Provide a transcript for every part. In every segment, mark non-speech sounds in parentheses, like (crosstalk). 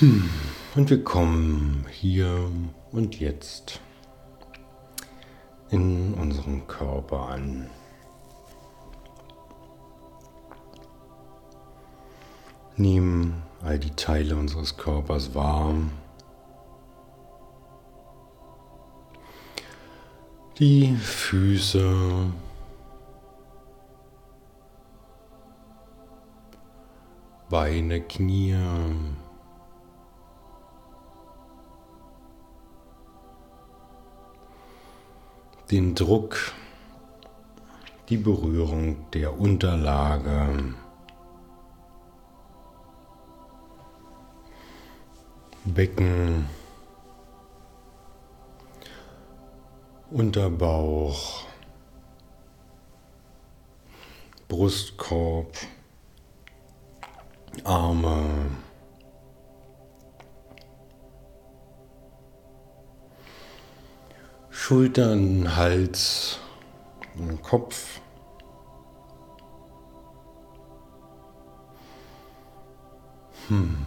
Hm. Und wir kommen hier und jetzt in unserem Körper an. Nehmen all die Teile unseres Körpers wahr. Die Füße, Beine, Knie, den Druck, die Berührung der Unterlage. Becken, Unterbauch, Brustkorb, Arme, Schultern, Hals, Kopf. Hm.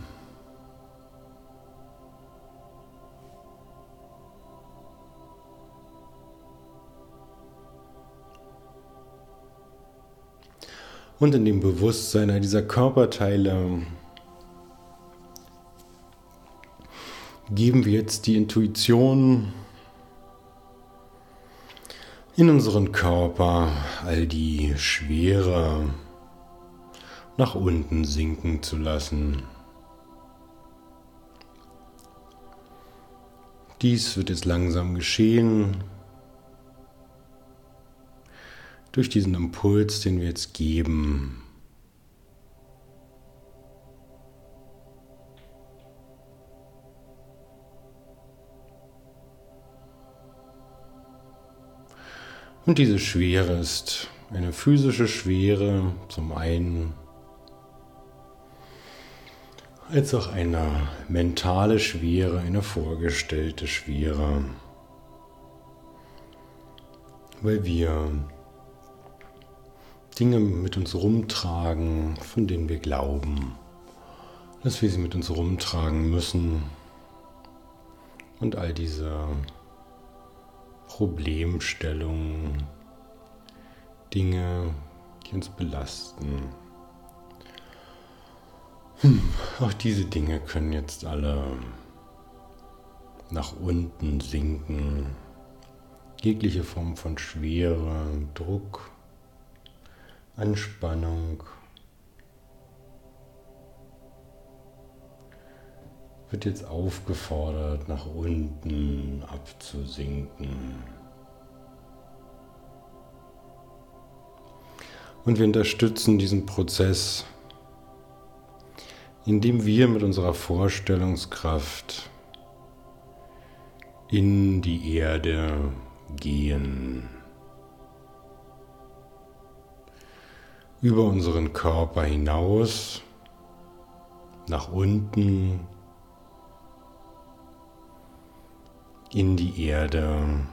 Und in dem Bewusstsein dieser Körperteile geben wir jetzt die Intuition in unseren Körper all die Schwere nach unten sinken zu lassen. Dies wird jetzt langsam geschehen durch diesen Impuls, den wir jetzt geben. Und diese Schwere ist eine physische Schwere zum einen, als auch eine mentale Schwere, eine vorgestellte Schwere, weil wir Dinge mit uns rumtragen, von denen wir glauben, dass wir sie mit uns rumtragen müssen. Und all diese Problemstellungen, Dinge, die uns belasten. Hm, auch diese Dinge können jetzt alle nach unten sinken. Jegliche Form von Schwere, Druck, Anspannung wird jetzt aufgefordert, nach unten abzusinken. Und wir unterstützen diesen Prozess, indem wir mit unserer Vorstellungskraft in die Erde gehen. Über unseren Körper hinaus, nach unten in die Erde.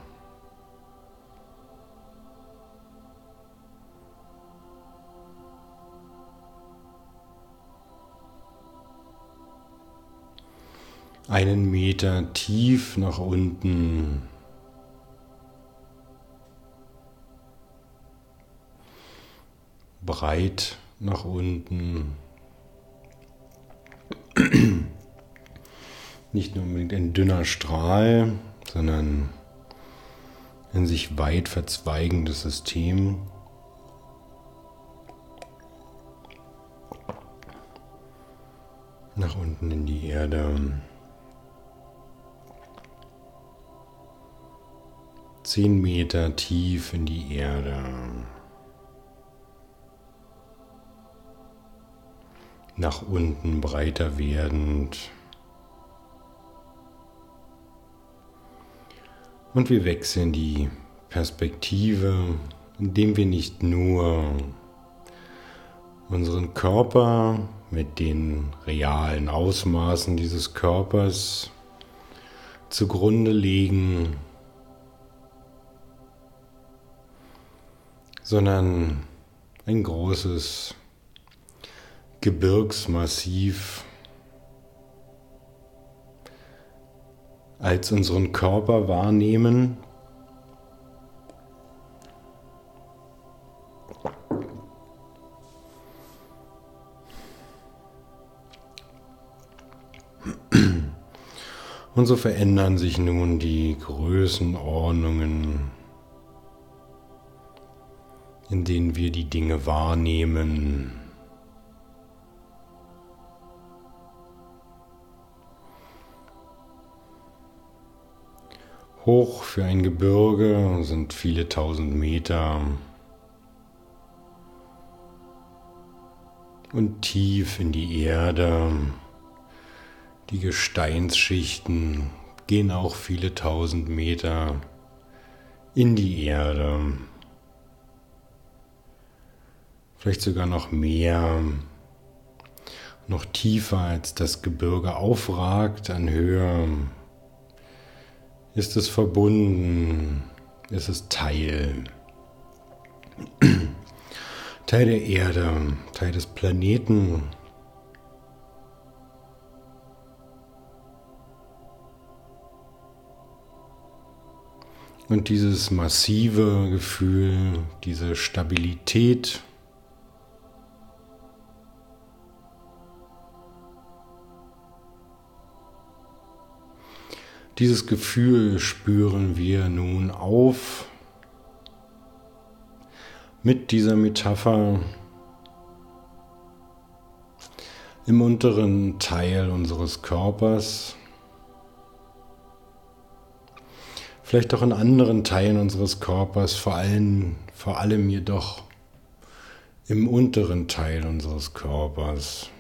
Einen Meter tief nach unten. Breit nach unten. Nicht nur unbedingt ein dünner Strahl, sondern ein sich weit verzweigendes System. Nach unten in die Erde. Zehn Meter tief in die Erde. Nach unten breiter werdend. Und wir wechseln die Perspektive, indem wir nicht nur unseren Körper mit den realen Ausmaßen dieses Körpers zugrunde legen, sondern ein großes Gebirgsmassiv als unseren Körper wahrnehmen. Und so verändern sich nun die Größenordnungen, in denen wir die Dinge wahrnehmen. Hoch für ein Gebirge sind viele tausend Meter. Und tief in die Erde. Die Gesteinsschichten gehen auch viele tausend Meter in die Erde. Vielleicht sogar noch mehr, noch tiefer als das Gebirge aufragt an Höhe. Ist es verbunden? Ist es Teil? (clears throat) Teil der Erde, Teil des Planeten. Und dieses massive Gefühl, diese Stabilität, Dieses Gefühl spüren wir nun auf mit dieser Metapher im unteren Teil unseres Körpers, vielleicht auch in anderen Teilen unseres Körpers, vor allem, vor allem jedoch im unteren Teil unseres Körpers.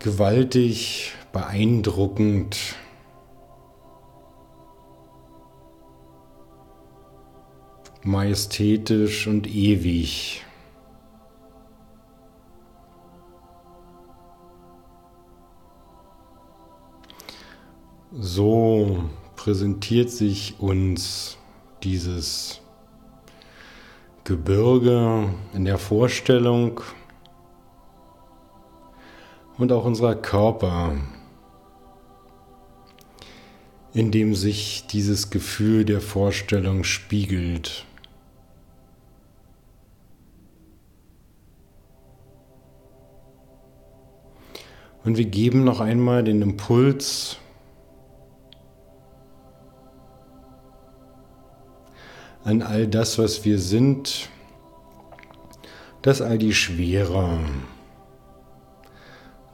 Gewaltig, beeindruckend. majestätisch und ewig. So präsentiert sich uns dieses Gebirge in der Vorstellung und auch unser Körper, in dem sich dieses Gefühl der Vorstellung spiegelt. Und wir geben noch einmal den Impuls, an all das, was wir sind, dass all die Schwere,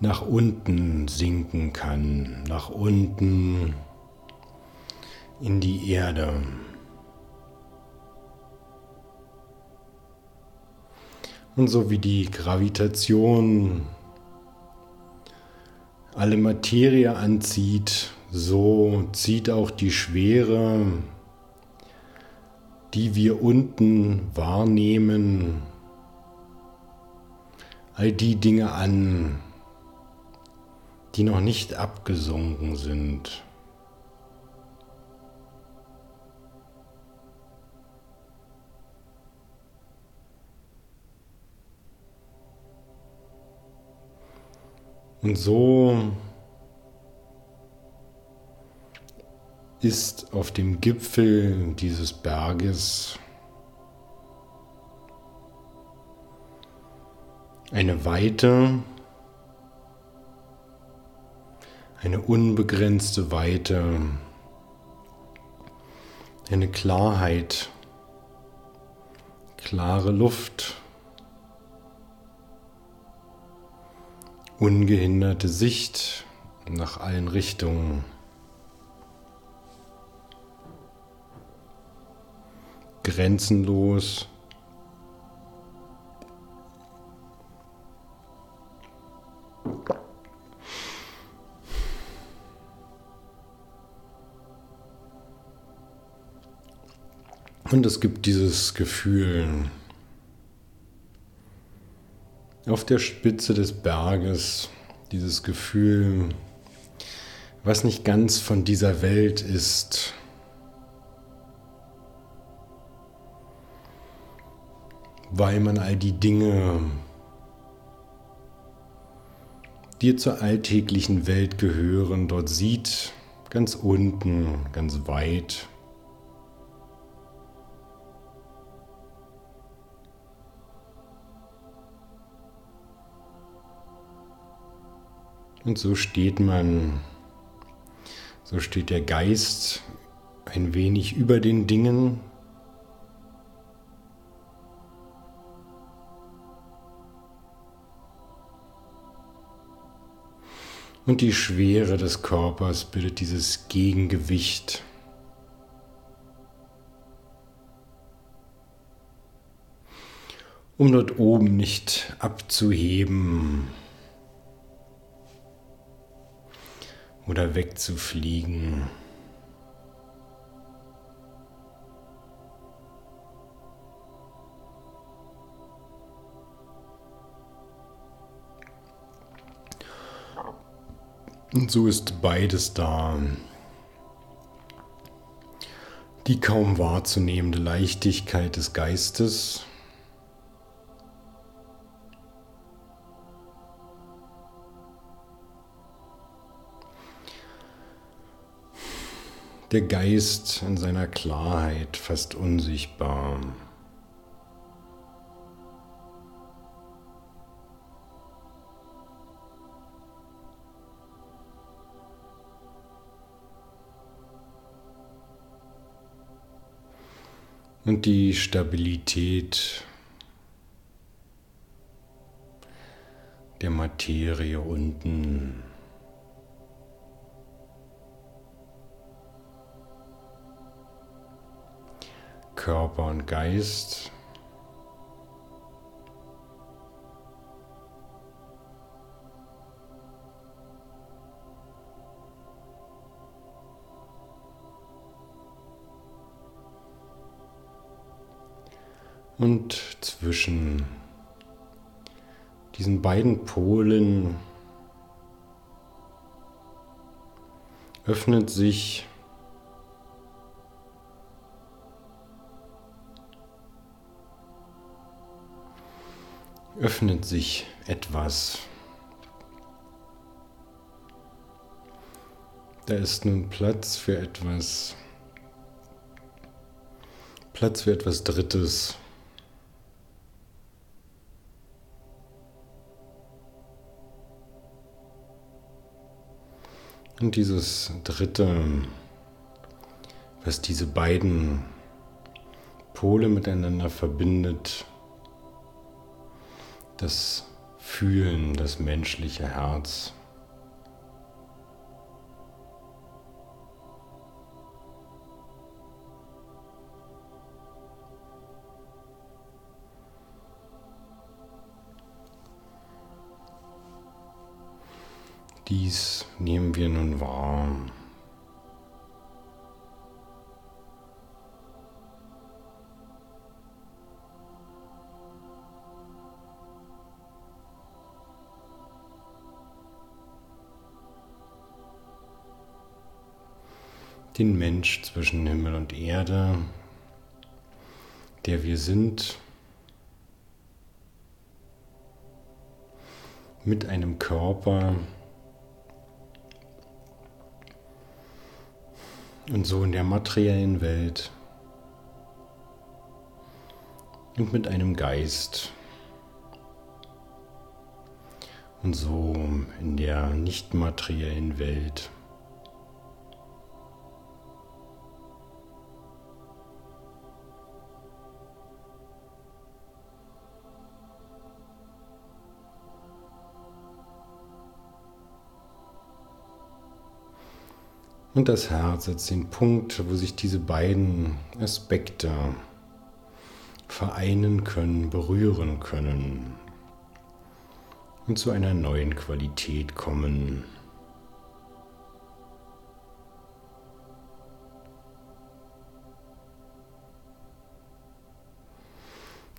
nach unten sinken kann, nach unten in die Erde. Und so wie die Gravitation alle Materie anzieht, so zieht auch die Schwere, die wir unten wahrnehmen, all die Dinge an, die noch nicht abgesunken sind. Und so ist auf dem Gipfel dieses Berges eine Weite, eine unbegrenzte Weite, eine Klarheit, klare Luft, ungehinderte Sicht nach allen Richtungen. Grenzenlos Und es gibt dieses Gefühl auf der Spitze des Berges, dieses Gefühl, was nicht ganz von dieser Welt ist. Weil man all die Dinge, die zur alltäglichen Welt gehören, dort sieht, ganz unten, ganz weit. Und so steht man, so steht der Geist ein wenig über den Dingen. Und die Schwere des Körpers bildet dieses Gegengewicht. um dort oben nicht abzuheben. Oder wegzufliegen. Und so ist beides da. Die kaum wahrzunehmende Leichtigkeit des Geistes der Geist in seiner Klarheit fast unsichtbar. Und die Stabilität der Materie unten. Körper und Geist. Und zwischen diesen beiden Polen öffnet sich öffnet sich etwas. Da ist nun Platz für etwas, Platz für etwas Drittes. Und dieses Dritte, was diese beiden Pole miteinander verbindet, das Fühlen, das menschliche Herz. Dies nehmen wir nun wahr. Den Mensch zwischen Himmel und Erde, der wir sind, mit einem Körper. Und so in der materiellen Welt. Und mit einem Geist. Und so in der nicht materiellen Welt. Und das Herz setzt den Punkt, wo sich diese beiden Aspekte vereinen können, berühren können und zu einer neuen Qualität kommen.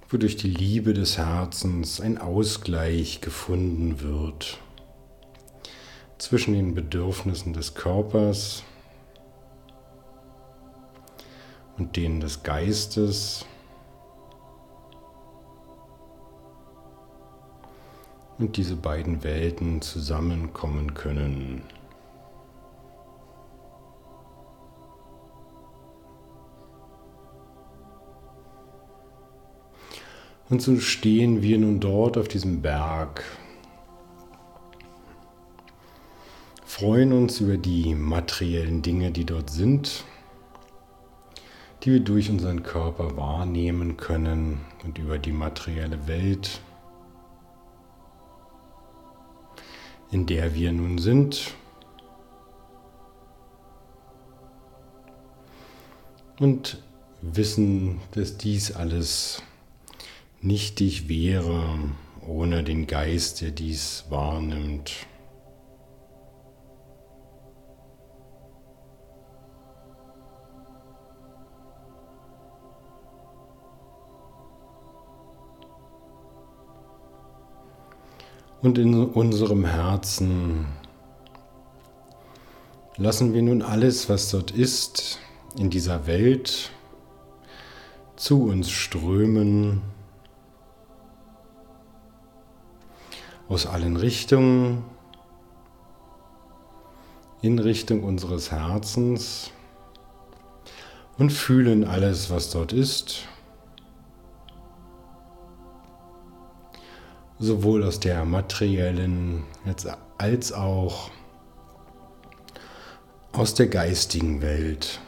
wodurch die Liebe des Herzens ein Ausgleich gefunden wird zwischen den Bedürfnissen des Körpers und denen des Geistes. Und diese beiden Welten zusammenkommen können. Und so stehen wir nun dort auf diesem Berg, freuen uns über die materiellen Dinge, die dort sind, die wir durch unseren Körper wahrnehmen können und über die materielle Welt, in der wir nun sind. Und wissen, dass dies alles nichtig wäre ohne den Geist, der dies wahrnimmt. Und in unserem Herzen. Lassen wir nun alles, was dort ist, in dieser Welt zu uns strömen. Aus allen Richtungen in Richtung unseres Herzens und fühlen alles, was dort ist, sowohl aus der materiellen als auch aus der geistigen Welt.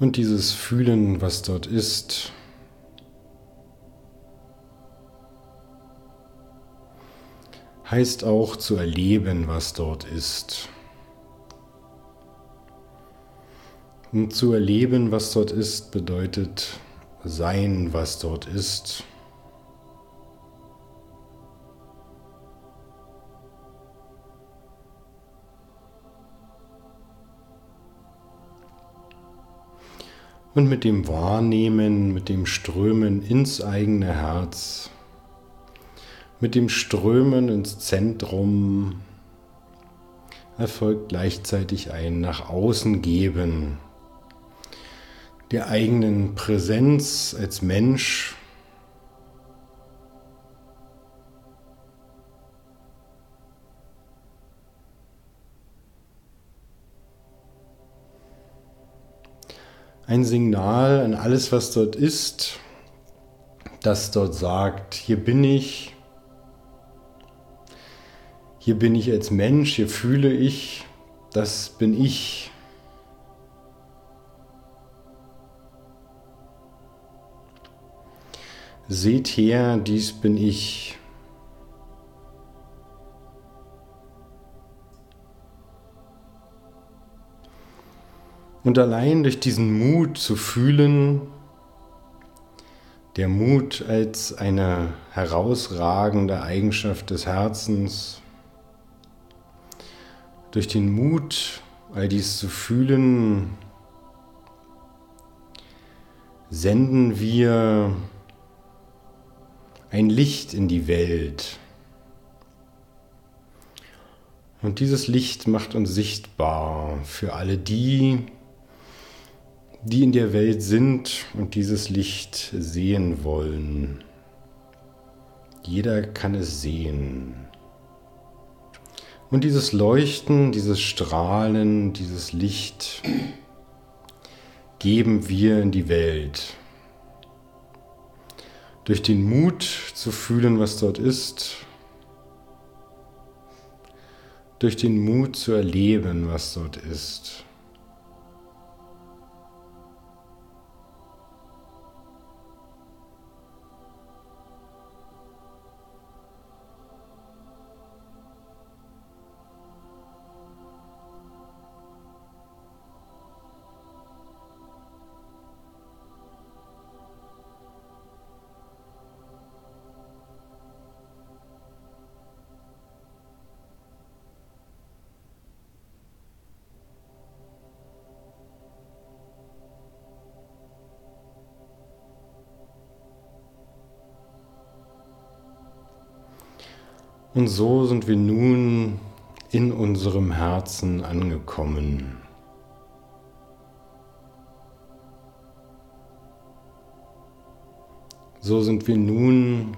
Und dieses Fühlen, was dort ist, heißt auch zu erleben, was dort ist. Und zu erleben, was dort ist, bedeutet sein, was dort ist. Und mit dem Wahrnehmen, mit dem Strömen ins eigene Herz, mit dem Strömen ins Zentrum erfolgt gleichzeitig ein nach außen geben der eigenen Präsenz als Mensch. Ein Signal an alles, was dort ist, das dort sagt, hier bin ich, hier bin ich als Mensch, hier fühle ich, das bin ich. Seht her, dies bin ich. Und allein durch diesen Mut zu fühlen, der Mut als eine herausragende Eigenschaft des Herzens, durch den Mut, all dies zu fühlen, senden wir ein Licht in die Welt. Und dieses Licht macht uns sichtbar für alle die, die in der Welt sind und dieses Licht sehen wollen. Jeder kann es sehen. Und dieses Leuchten, dieses Strahlen, dieses Licht geben wir in die Welt. Durch den Mut zu fühlen, was dort ist. Durch den Mut zu erleben, was dort ist. Und so sind wir nun in unserem Herzen angekommen. So sind wir nun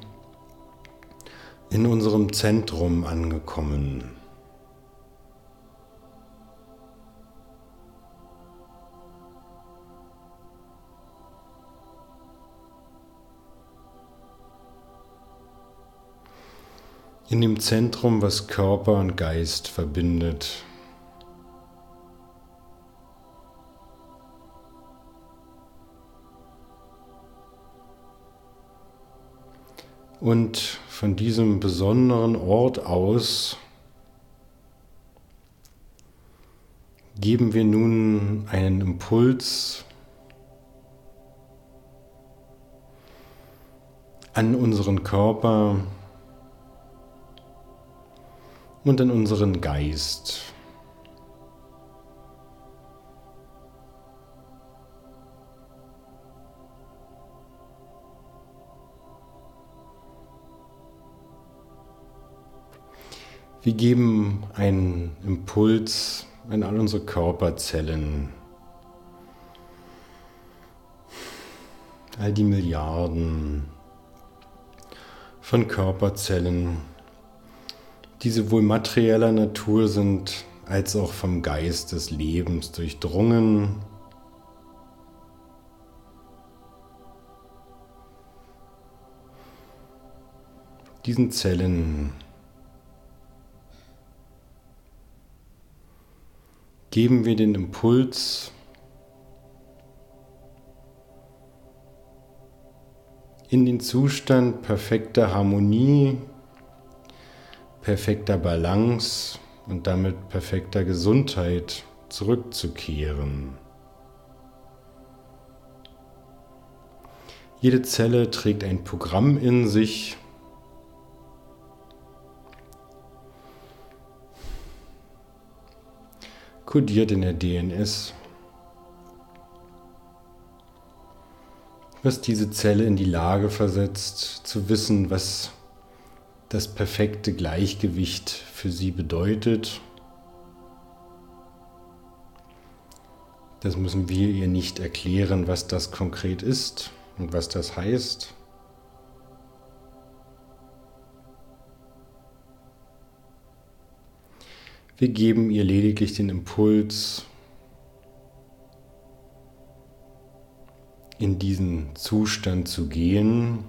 in unserem Zentrum angekommen. In dem Zentrum, was Körper und Geist verbindet. Und von diesem besonderen Ort aus geben wir nun einen Impuls an unseren Körper und an unseren Geist. Wir geben einen Impuls in all unsere Körperzellen. All die Milliarden von Körperzellen, die sowohl materieller Natur sind als auch vom Geist des Lebens durchdrungen. Diesen Zellen geben wir den Impuls, in den Zustand perfekter Harmonie, perfekter Balance und damit perfekter Gesundheit zurückzukehren. Jede Zelle trägt ein Programm in sich, kodiert in der DNS, was diese Zelle in die Lage versetzt, zu wissen, was das perfekte Gleichgewicht für sie bedeutet. Das müssen wir ihr nicht erklären, was das konkret ist und was das heißt. Wir geben ihr lediglich den Impuls, in diesen Zustand zu gehen.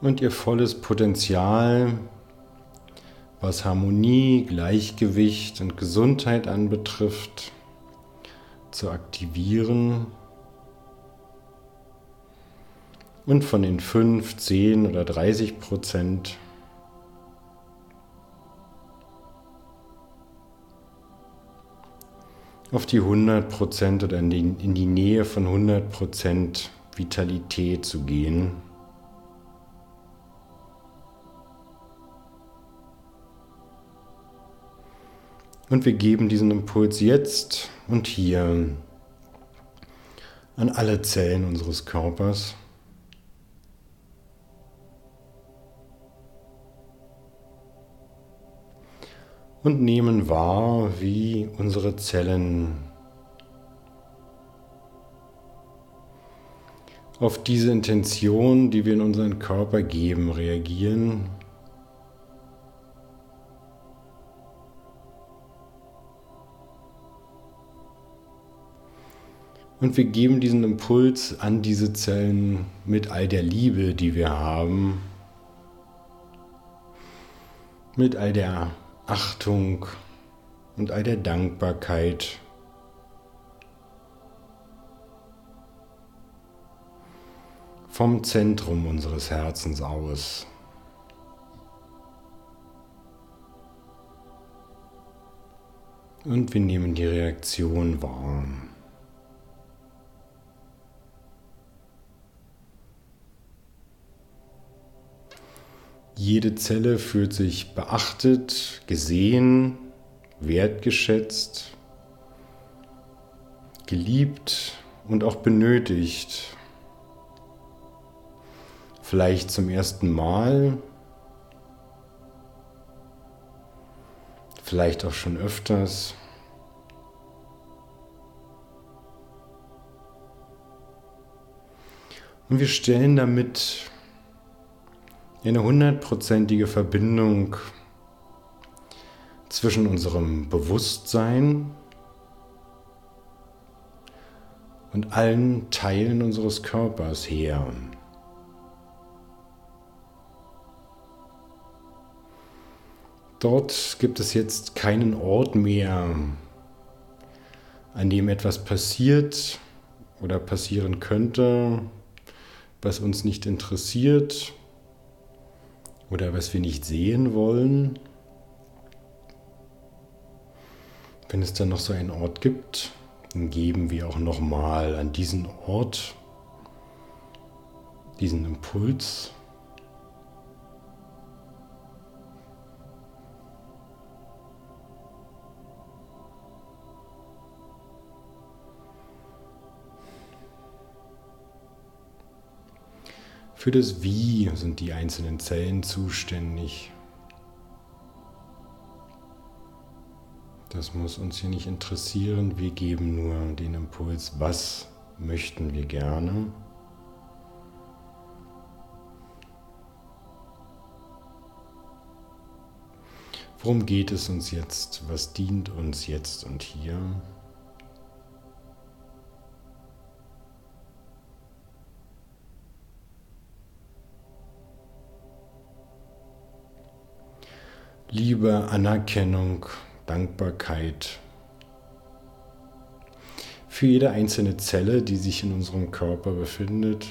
Und ihr volles Potenzial, was Harmonie, Gleichgewicht und Gesundheit anbetrifft, zu aktivieren und von den 5, 10 oder 30 Prozent auf die 100 Prozent oder in die, in die Nähe von 100 Prozent Vitalität zu gehen. Und wir geben diesen Impuls jetzt und hier an alle Zellen unseres Körpers. und nehmen wahr, wie unsere Zellen auf diese Intention, die wir in unseren Körper geben, reagieren. Und wir geben diesen Impuls an diese Zellen mit all der Liebe, die wir haben, mit all der Achtung und all der Dankbarkeit. Vom Zentrum unseres Herzens aus. Und wir nehmen die Reaktion wahr. Jede Zelle fühlt sich beachtet, gesehen, wertgeschätzt, geliebt und auch benötigt. Vielleicht zum ersten Mal, vielleicht auch schon öfters. Und wir stellen damit eine hundertprozentige Verbindung zwischen unserem Bewusstsein und allen Teilen unseres Körpers her. Dort gibt es jetzt keinen Ort mehr, an dem etwas passiert oder passieren könnte, was uns nicht interessiert oder was wir nicht sehen wollen. Wenn es dann noch so einen Ort gibt, dann geben wir auch nochmal an diesen Ort diesen Impuls. Für das Wie sind die einzelnen Zellen zuständig. Das muss uns hier nicht interessieren. Wir geben nur den Impuls, was möchten wir gerne. Worum geht es uns jetzt? Was dient uns jetzt und hier? Liebe, Anerkennung, Dankbarkeit für jede einzelne Zelle, die sich in unserem Körper befindet.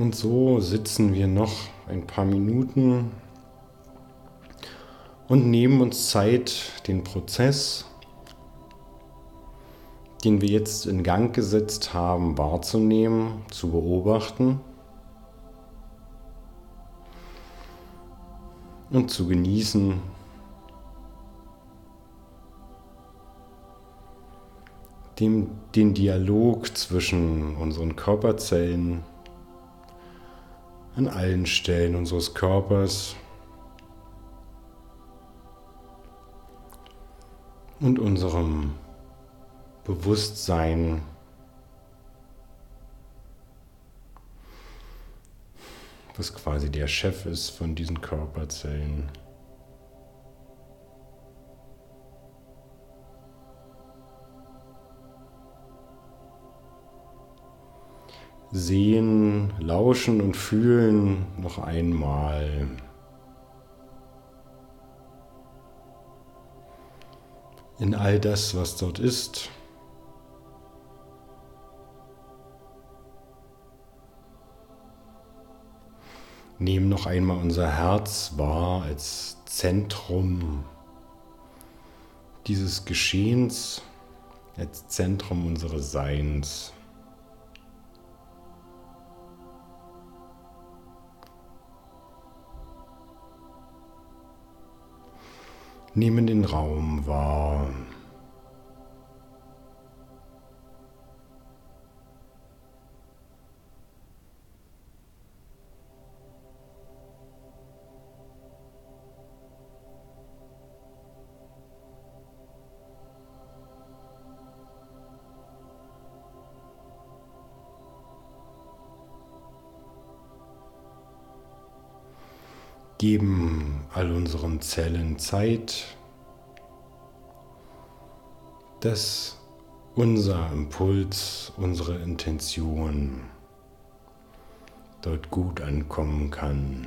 Und so sitzen wir noch ein paar Minuten und nehmen uns Zeit, den Prozess, den wir jetzt in Gang gesetzt haben, wahrzunehmen, zu beobachten und zu genießen. Den Dialog zwischen unseren Körperzellen an allen Stellen unseres Körpers und unserem Bewusstsein. was quasi der Chef ist von diesen Körperzellen. Sehen, lauschen und fühlen noch einmal. In all das, was dort ist. Nehmen noch einmal unser Herz wahr als Zentrum dieses Geschehens, als Zentrum unseres Seins. Nehmen den Raum wahr. geben all unseren Zellen Zeit, dass unser Impuls, unsere Intention dort gut ankommen kann.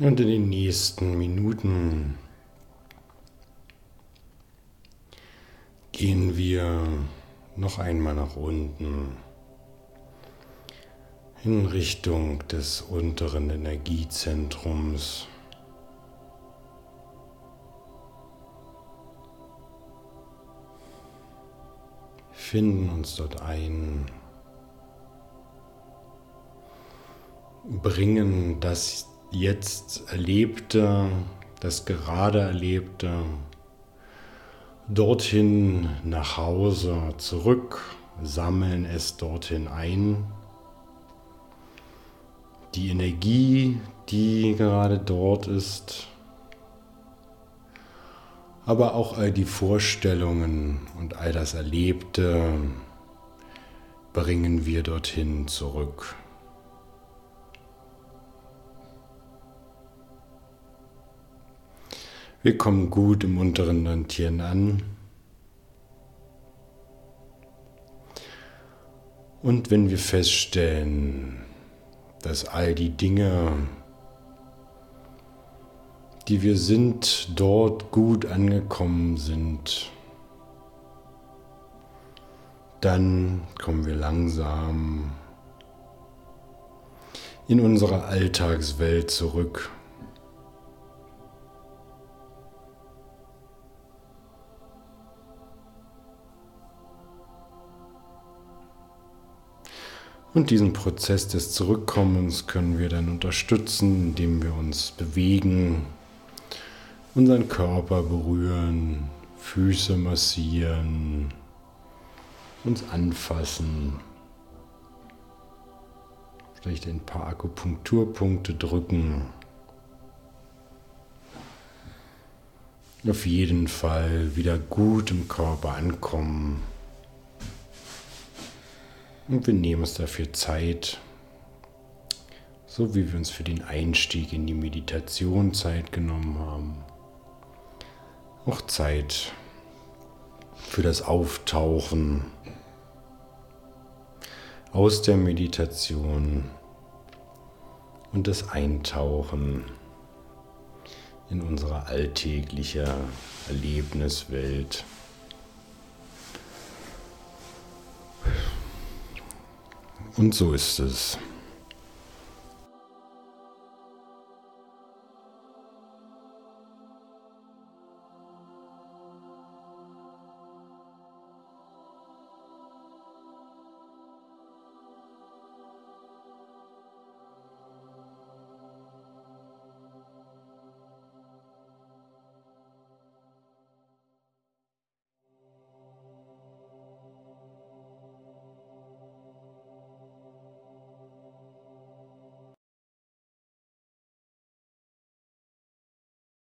Und in den nächsten Minuten gehen wir noch einmal nach unten in Richtung des unteren Energiezentrums. Finden uns dort ein, bringen das jetzt Erlebte, das gerade Erlebte, dorthin nach Hause zurück, sammeln es dorthin ein. Die Energie, die gerade dort ist, aber auch all die Vorstellungen und all das Erlebte bringen wir dorthin zurück. Wir kommen gut im unteren Dantieren an. Und wenn wir feststellen, dass all die Dinge, die wir sind, dort gut angekommen sind, dann kommen wir langsam in unsere Alltagswelt zurück. Und diesen Prozess des Zurückkommens können wir dann unterstützen, indem wir uns bewegen, unseren Körper berühren, Füße massieren, uns anfassen, vielleicht ein paar Akupunkturpunkte drücken. Auf jeden Fall wieder gut im Körper ankommen. Und wir nehmen uns dafür Zeit, so wie wir uns für den Einstieg in die Meditation Zeit genommen haben. Auch Zeit für das Auftauchen aus der Meditation und das Eintauchen in unsere alltägliche Erlebniswelt. Und so ist es.